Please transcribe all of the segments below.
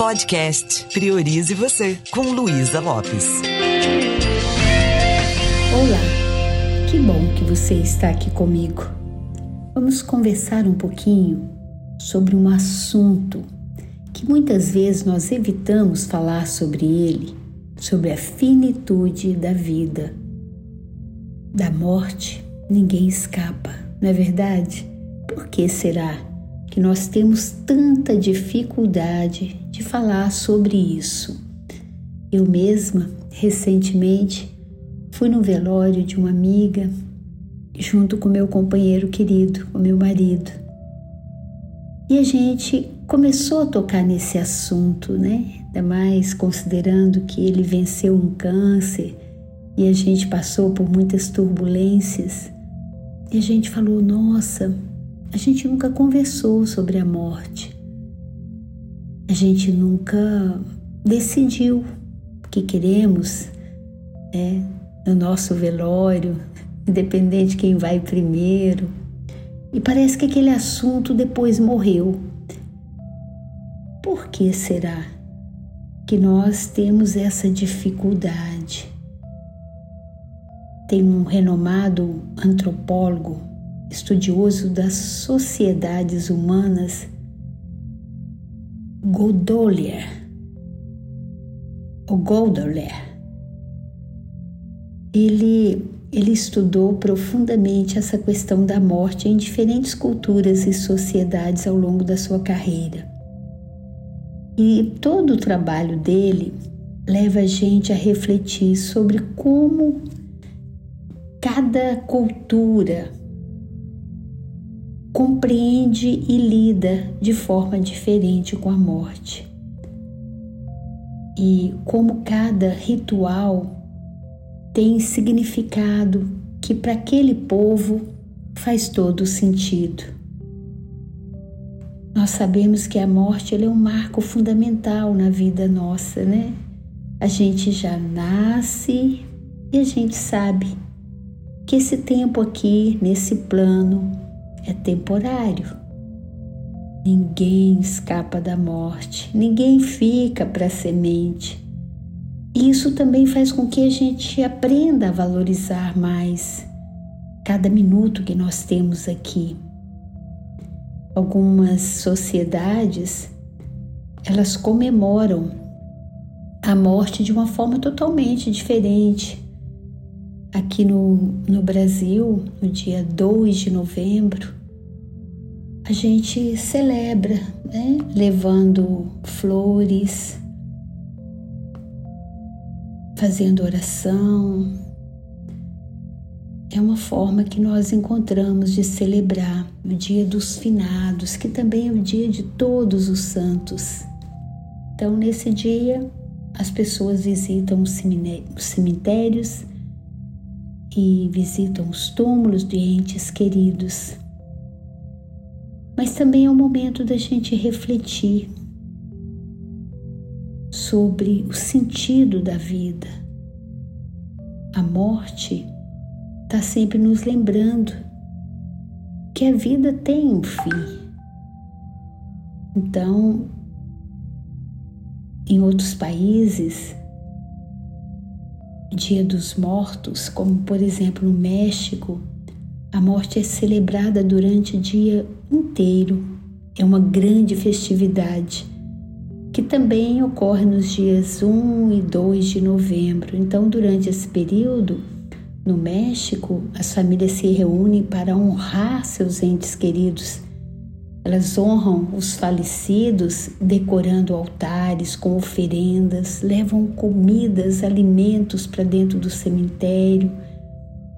Podcast Priorize Você, com Luísa Lopes. Olá, que bom que você está aqui comigo. Vamos conversar um pouquinho sobre um assunto que muitas vezes nós evitamos falar sobre ele, sobre a finitude da vida. Da morte, ninguém escapa, não é verdade? Por que será? Que nós temos tanta dificuldade de falar sobre isso. Eu mesma, recentemente, fui no velório de uma amiga junto com meu companheiro querido, o meu marido. E a gente começou a tocar nesse assunto, né? Ainda mais considerando que ele venceu um câncer e a gente passou por muitas turbulências. E a gente falou: nossa, a gente nunca conversou sobre a morte. A gente nunca decidiu o que queremos né, no nosso velório, independente de quem vai primeiro. E parece que aquele assunto depois morreu. Por que será que nós temos essa dificuldade? Tem um renomado antropólogo estudioso das sociedades humanas, Godolier, o Godolier, ele, ele estudou profundamente essa questão da morte em diferentes culturas e sociedades ao longo da sua carreira. E todo o trabalho dele leva a gente a refletir sobre como cada cultura, compreende e lida de forma diferente com a morte. E como cada ritual tem significado que para aquele povo faz todo sentido. Nós sabemos que a morte é um marco fundamental na vida nossa, né? A gente já nasce e a gente sabe que esse tempo aqui, nesse plano, é temporário. Ninguém escapa da morte, ninguém fica para a semente. E isso também faz com que a gente aprenda a valorizar mais cada minuto que nós temos aqui. Algumas sociedades elas comemoram a morte de uma forma totalmente diferente. Aqui no, no Brasil, no dia 2 de novembro, a gente celebra, né? levando flores, fazendo oração. É uma forma que nós encontramos de celebrar o Dia dos Finados, que também é o dia de todos os santos. Então, nesse dia, as pessoas visitam os cemitérios e visitam os túmulos de entes queridos. Mas também é o momento da gente refletir sobre o sentido da vida. A morte está sempre nos lembrando que a vida tem um fim. Então, em outros países, Dia dos Mortos, como por exemplo no México, a morte é celebrada durante o dia inteiro. É uma grande festividade que também ocorre nos dias 1 e 2 de novembro. Então, durante esse período, no México, as famílias se reúnem para honrar seus entes queridos elas honram os falecidos decorando altares com oferendas, levam comidas, alimentos para dentro do cemitério,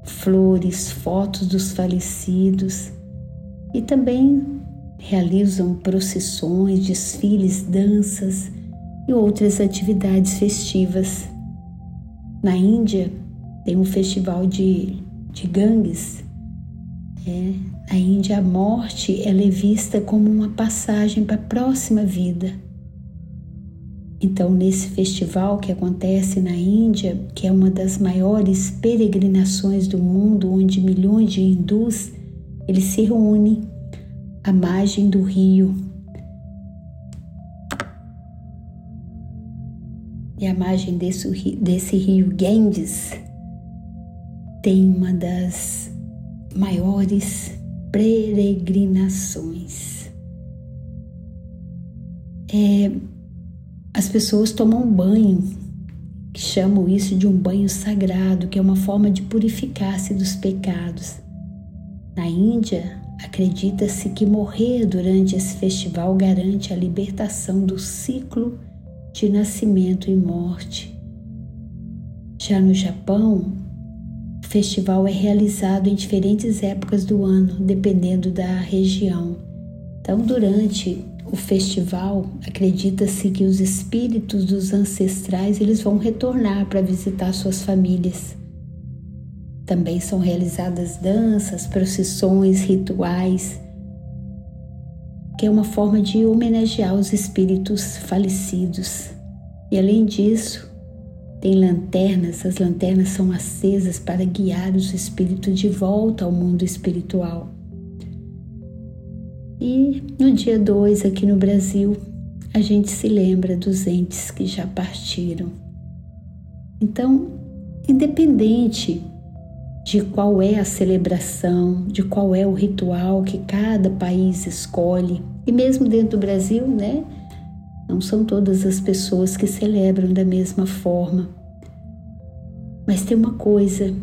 flores, fotos dos falecidos e também realizam procissões, desfiles, danças e outras atividades festivas. Na Índia, tem um festival de, de gangues é, a Índia, a morte ela é vista como uma passagem para a próxima vida. Então, nesse festival que acontece na Índia, que é uma das maiores peregrinações do mundo, onde milhões de hindus eles se reúnem à margem do rio. e à margem desse, desse rio Ganges tem uma das maiores peregrinações. É, as pessoas tomam banho, que chamam isso de um banho sagrado, que é uma forma de purificar-se dos pecados. Na Índia, acredita-se que morrer durante esse festival garante a libertação do ciclo de nascimento e morte. Já no Japão, festival é realizado em diferentes épocas do ano, dependendo da região. Então, durante o festival, acredita-se que os espíritos dos ancestrais eles vão retornar para visitar suas famílias. Também são realizadas danças, procissões, rituais, que é uma forma de homenagear os espíritos falecidos. E além disso, tem lanternas, as lanternas são acesas para guiar os espíritos de volta ao mundo espiritual. E no dia 2, aqui no Brasil, a gente se lembra dos entes que já partiram. Então, independente de qual é a celebração, de qual é o ritual que cada país escolhe, e mesmo dentro do Brasil, né? Não são todas as pessoas que celebram da mesma forma. Mas tem uma coisa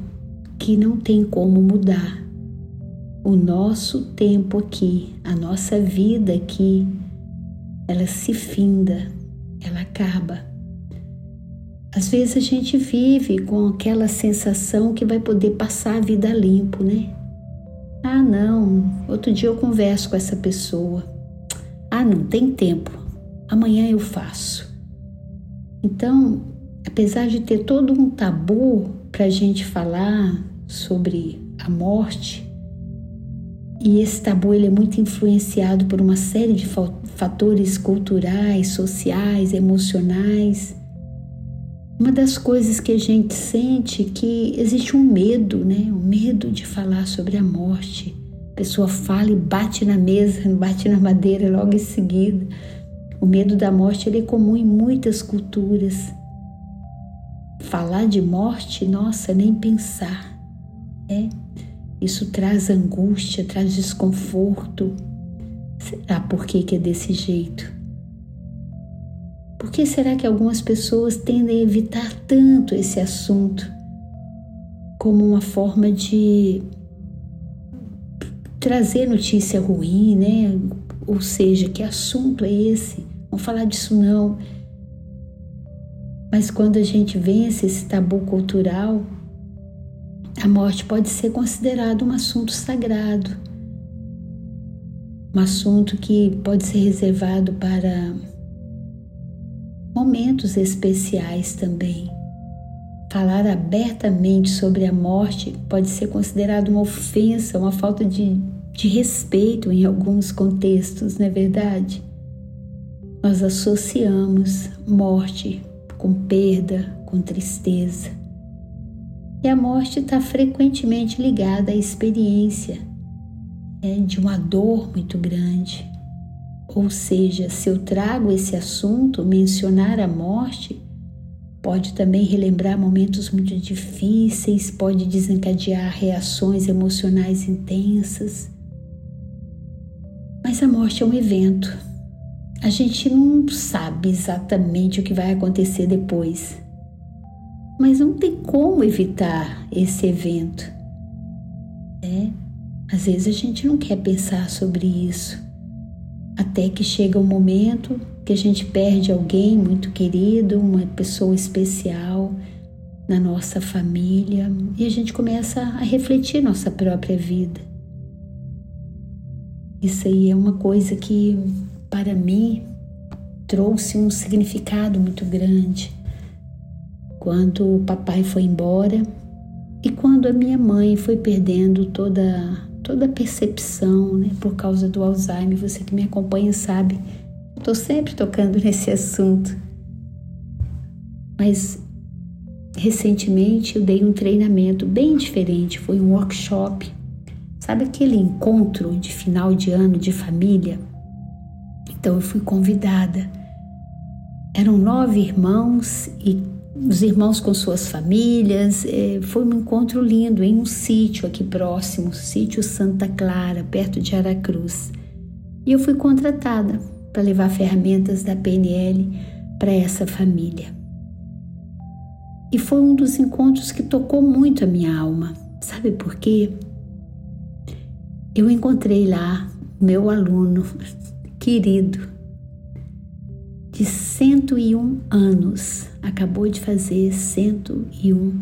que não tem como mudar. O nosso tempo aqui, a nossa vida aqui, ela se finda, ela acaba. Às vezes a gente vive com aquela sensação que vai poder passar a vida limpo, né? Ah, não, outro dia eu converso com essa pessoa. Ah, não tem tempo amanhã eu faço. Então, apesar de ter todo um tabu para a gente falar sobre a morte, e esse tabu ele é muito influenciado por uma série de fatores culturais, sociais, emocionais. Uma das coisas que a gente sente é que existe um medo, né? O medo de falar sobre a morte. A pessoa fala e bate na mesa, bate na madeira logo em seguida o medo da morte é comum em muitas culturas. Falar de morte, nossa, nem pensar. É, isso traz angústia, traz desconforto. Será por que, que é desse jeito? Por que será que algumas pessoas tendem a evitar tanto esse assunto como uma forma de trazer notícia ruim, né? Ou seja, que assunto é esse? Vamos falar disso não. Mas quando a gente vence esse tabu cultural, a morte pode ser considerado um assunto sagrado, um assunto que pode ser reservado para momentos especiais também. Falar abertamente sobre a morte pode ser considerado uma ofensa, uma falta de, de respeito em alguns contextos, não é verdade? Nós associamos morte com perda, com tristeza. E a morte está frequentemente ligada à experiência né, de uma dor muito grande. Ou seja, se eu trago esse assunto, mencionar a morte, pode também relembrar momentos muito difíceis, pode desencadear reações emocionais intensas. Mas a morte é um evento, a gente não sabe exatamente o que vai acontecer depois, mas não tem como evitar esse evento. Né? Às vezes a gente não quer pensar sobre isso, até que chega um momento que a gente perde alguém muito querido, uma pessoa especial na nossa família e a gente começa a refletir nossa própria vida. Isso aí é uma coisa que para mim trouxe um significado muito grande. Quando o papai foi embora e quando a minha mãe foi perdendo toda toda a percepção, né, por causa do Alzheimer, você que me acompanha sabe, estou sempre tocando nesse assunto. Mas recentemente eu dei um treinamento bem diferente, foi um workshop. Sabe aquele encontro de final de ano de família? Então eu fui convidada Eram nove irmãos e os irmãos com suas famílias. É, foi um encontro lindo em um sítio aqui próximo, sítio Santa Clara, perto de Aracruz. E eu fui contratada para levar ferramentas da PNL para essa família. E foi um dos encontros que tocou muito a minha alma. Sabe por quê? Eu encontrei lá meu aluno querido, de 101 anos, acabou de fazer 101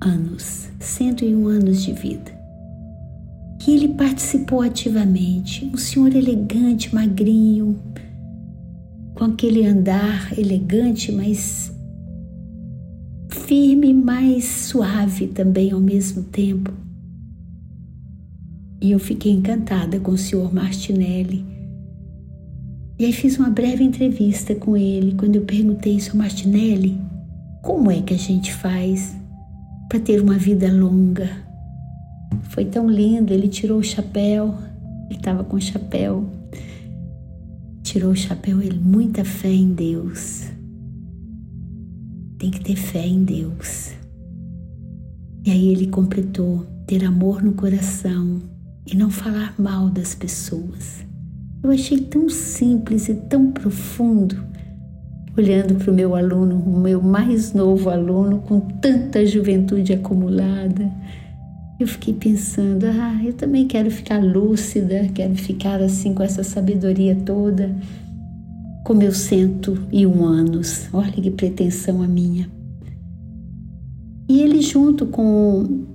anos, 101 anos de vida. E ele participou ativamente, um senhor elegante, magrinho, com aquele andar elegante, mas firme, mas suave também ao mesmo tempo. E eu fiquei encantada com o senhor Martinelli e aí fiz uma breve entrevista com ele quando eu perguntei, seu Martinelli, como é que a gente faz para ter uma vida longa? Foi tão lindo, ele tirou o chapéu, ele estava com o chapéu, tirou o chapéu, ele, muita fé em Deus. Tem que ter fé em Deus. E aí ele completou: ter amor no coração e não falar mal das pessoas. Eu achei tão simples e tão profundo, olhando para o meu aluno, o meu mais novo aluno, com tanta juventude acumulada. Eu fiquei pensando, ah, eu também quero ficar lúcida, quero ficar assim com essa sabedoria toda, com meus cento e um anos. Olha que pretensão a minha. E ele junto com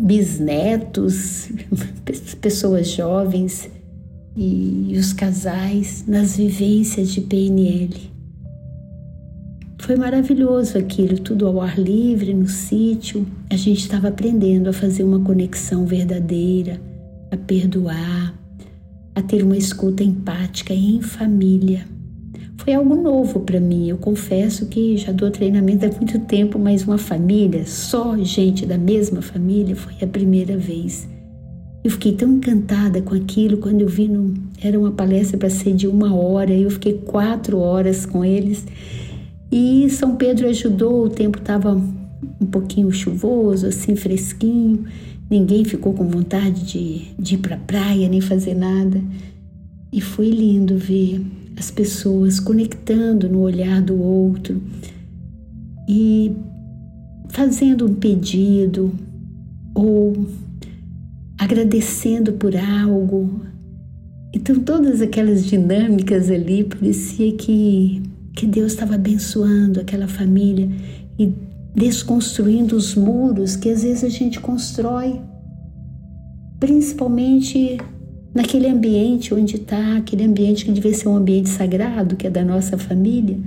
bisnetos, pessoas jovens, e os casais nas vivências de PNL. Foi maravilhoso aquilo, tudo ao ar livre, no sítio. A gente estava aprendendo a fazer uma conexão verdadeira, a perdoar, a ter uma escuta empática em família. Foi algo novo para mim. Eu confesso que já dou treinamento há muito tempo, mas uma família, só gente da mesma família, foi a primeira vez. Eu fiquei tão encantada com aquilo quando eu vi, no, era uma palestra para ser de uma hora, eu fiquei quatro horas com eles. E São Pedro ajudou, o tempo estava um pouquinho chuvoso, assim, fresquinho, ninguém ficou com vontade de, de ir para a praia nem fazer nada. E foi lindo ver as pessoas conectando no olhar do outro e fazendo um pedido ou agradecendo por algo. Então, todas aquelas dinâmicas ali, parecia que, que Deus estava abençoando aquela família e desconstruindo os muros que às vezes a gente constrói, principalmente naquele ambiente onde está, aquele ambiente que devia ser um ambiente sagrado, que é da nossa família.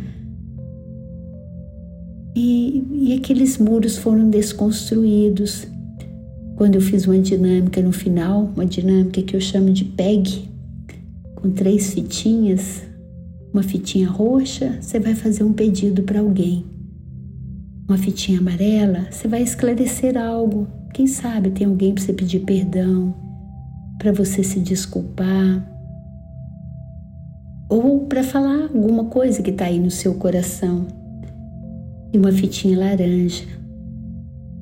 E, e aqueles muros foram desconstruídos quando eu fiz uma dinâmica no final, uma dinâmica que eu chamo de PEG, com três fitinhas, uma fitinha roxa, você vai fazer um pedido para alguém. Uma fitinha amarela, você vai esclarecer algo. Quem sabe tem alguém para você pedir perdão, para você se desculpar, ou para falar alguma coisa que está aí no seu coração. E uma fitinha laranja,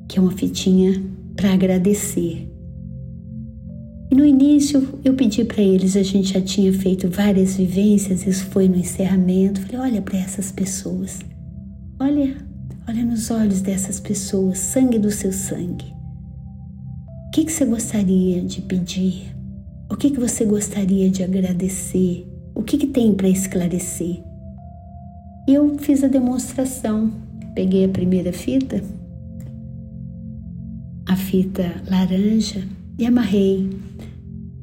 que é uma fitinha para agradecer. E no início eu pedi para eles, a gente já tinha feito várias vivências, isso foi no encerramento. Falei: olha para essas pessoas, olha, olha nos olhos dessas pessoas, sangue do seu sangue. O que, que você gostaria de pedir? O que, que você gostaria de agradecer? O que, que tem para esclarecer? E eu fiz a demonstração. Peguei a primeira fita, fita laranja e amarrei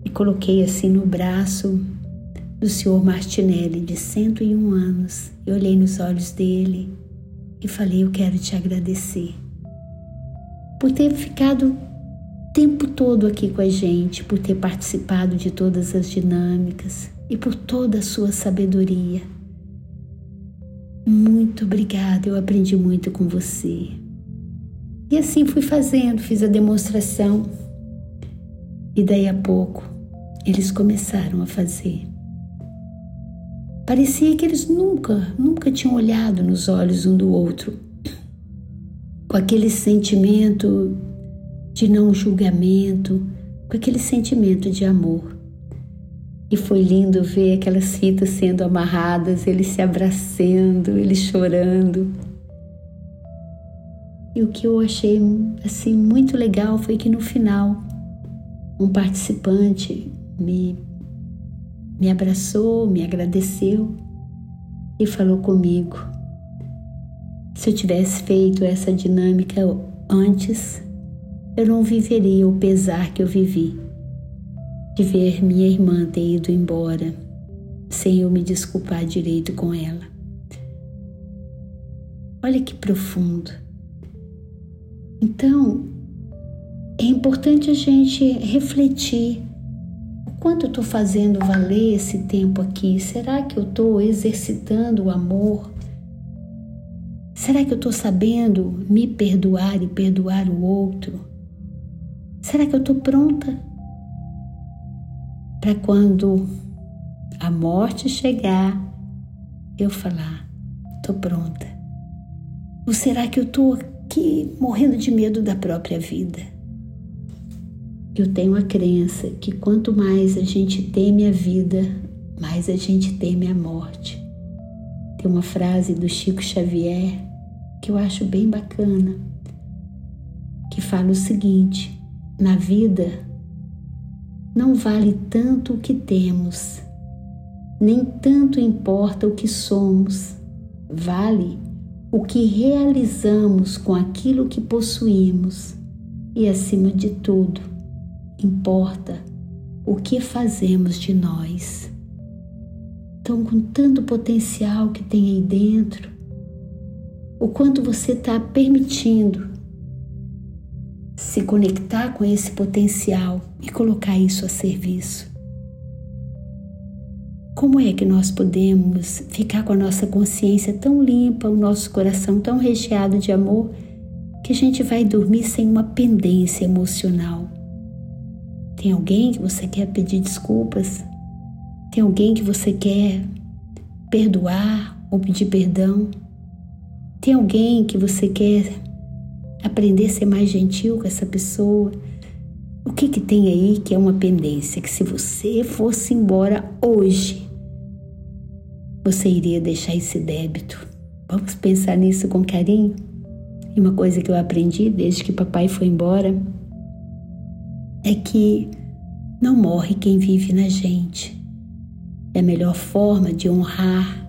e coloquei assim no braço do senhor Martinelli, de 101 anos. Eu olhei nos olhos dele e falei: Eu quero te agradecer por ter ficado o tempo todo aqui com a gente, por ter participado de todas as dinâmicas e por toda a sua sabedoria. Muito obrigada, eu aprendi muito com você. E assim fui fazendo, fiz a demonstração. E daí a pouco eles começaram a fazer. Parecia que eles nunca, nunca tinham olhado nos olhos um do outro, com aquele sentimento de não julgamento, com aquele sentimento de amor. E foi lindo ver aquelas fitas sendo amarradas, eles se abraçando, eles chorando. E o que eu achei assim muito legal foi que no final um participante me me abraçou, me agradeceu e falou comigo. Se eu tivesse feito essa dinâmica antes, eu não viveria o pesar que eu vivi de ver minha irmã ter ido embora sem eu me desculpar direito com ela. Olha que profundo. Então, é importante a gente refletir quanto eu estou fazendo valer esse tempo aqui. Será que eu estou exercitando o amor? Será que eu estou sabendo me perdoar e perdoar o outro? Será que eu estou pronta para quando a morte chegar, eu falar: estou pronta? Ou será que eu estou aqui morrendo de medo da própria vida? Eu tenho a crença que quanto mais a gente teme a vida, mais a gente teme a morte. Tem uma frase do Chico Xavier que eu acho bem bacana, que fala o seguinte: na vida não vale tanto o que temos, nem tanto importa o que somos, vale o que realizamos com aquilo que possuímos e, acima de tudo, importa o que fazemos de nós. Então, com tanto potencial que tem aí dentro, o quanto você está permitindo se conectar com esse potencial e colocar isso a serviço. Como é que nós podemos ficar com a nossa consciência tão limpa, o nosso coração tão recheado de amor, que a gente vai dormir sem uma pendência emocional? Tem alguém que você quer pedir desculpas? Tem alguém que você quer perdoar ou pedir perdão? Tem alguém que você quer aprender a ser mais gentil com essa pessoa. O que que tem aí que é uma pendência que se você fosse embora hoje, você iria deixar esse débito? Vamos pensar nisso com carinho? E uma coisa que eu aprendi desde que papai foi embora é que não morre quem vive na gente. É a melhor forma de honrar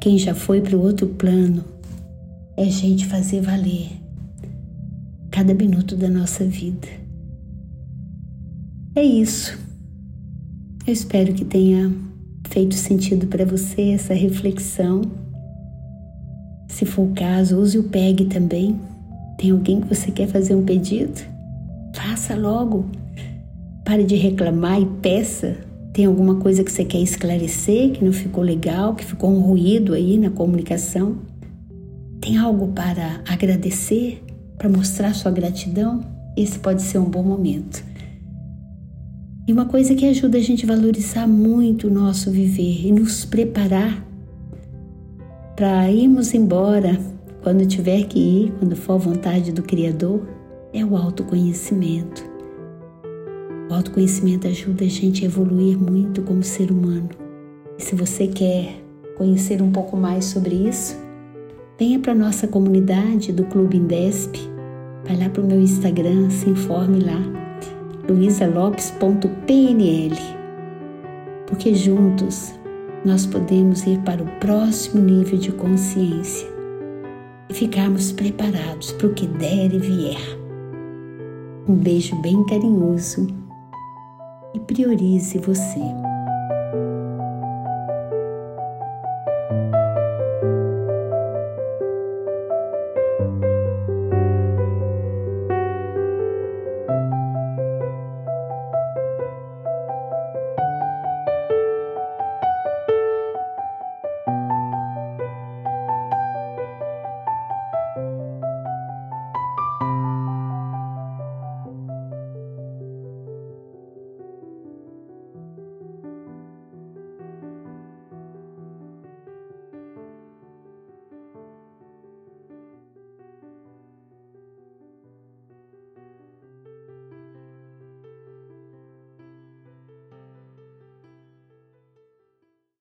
quem já foi para o outro plano é a gente fazer valer cada minuto da nossa vida. É isso. Eu espero que tenha feito sentido para você essa reflexão. Se for o caso, use o PEG também. Tem alguém que você quer fazer um pedido? Faça logo. Pare de reclamar e peça. Tem alguma coisa que você quer esclarecer que não ficou legal, que ficou um ruído aí na comunicação? Tem algo para agradecer? para mostrar sua gratidão, esse pode ser um bom momento. E uma coisa que ajuda a gente a valorizar muito o nosso viver e nos preparar para irmos embora quando tiver que ir, quando for a vontade do Criador, é o autoconhecimento. O autoconhecimento ajuda a gente a evoluir muito como ser humano. E se você quer conhecer um pouco mais sobre isso, venha para a nossa comunidade do Clube Indesp. Vai lá para o meu Instagram, se informe lá, luisalopes.pnl. Porque juntos nós podemos ir para o próximo nível de consciência e ficarmos preparados para o que der e vier. Um beijo bem carinhoso e priorize você.